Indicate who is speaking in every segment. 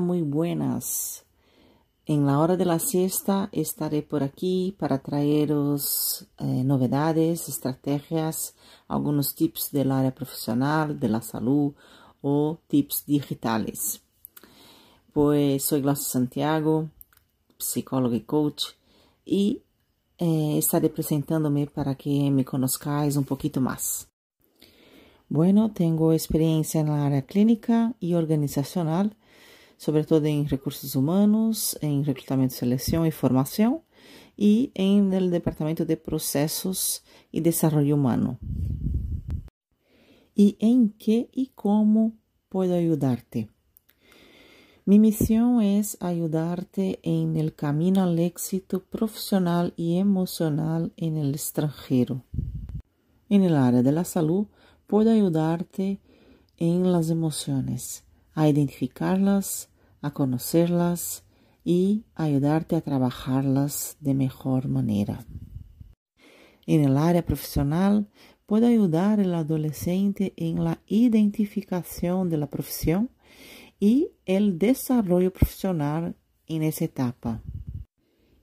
Speaker 1: muy buenas. En la hora de la siesta estaré por aquí para traeros eh, novedades, estrategias, algunos tips del área profesional, de la salud o tips digitales. Pues soy Glaucia Santiago, psicóloga y coach, y eh, estaré presentándome para que me conozcáis un poquito más. Bueno, tengo experiencia en la área clínica y organizacional sobre todo en recursos humanos, en reclutamiento, selección y formación, y en el departamento de procesos y desarrollo humano. ¿Y en qué y cómo puedo ayudarte? Mi misión es ayudarte en el camino al éxito profesional y emocional en el extranjero. En el área de la salud, puedo ayudarte en las emociones, a identificarlas, a conocerlas y ayudarte a trabajarlas de mejor manera. En el área profesional, puedo ayudar al adolescente en la identificación de la profesión y el desarrollo profesional en esa etapa.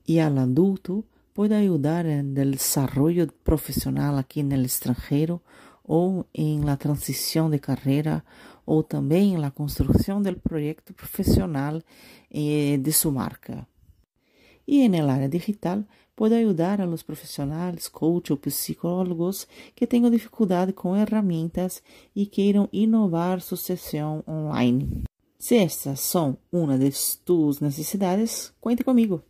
Speaker 1: Y al adulto, puedo ayudar en el desarrollo profesional aquí en el extranjero ou em la transición de carrera ou também en la construcción del proyecto profesional eh, de su marca. Y en el área digital puede ayudar a los profesionales, coaches ou psicólogos que tengan dificultad con herramientas y queiram inovar su sesión online. Se estas são una de tus necesidades, cuente comigo.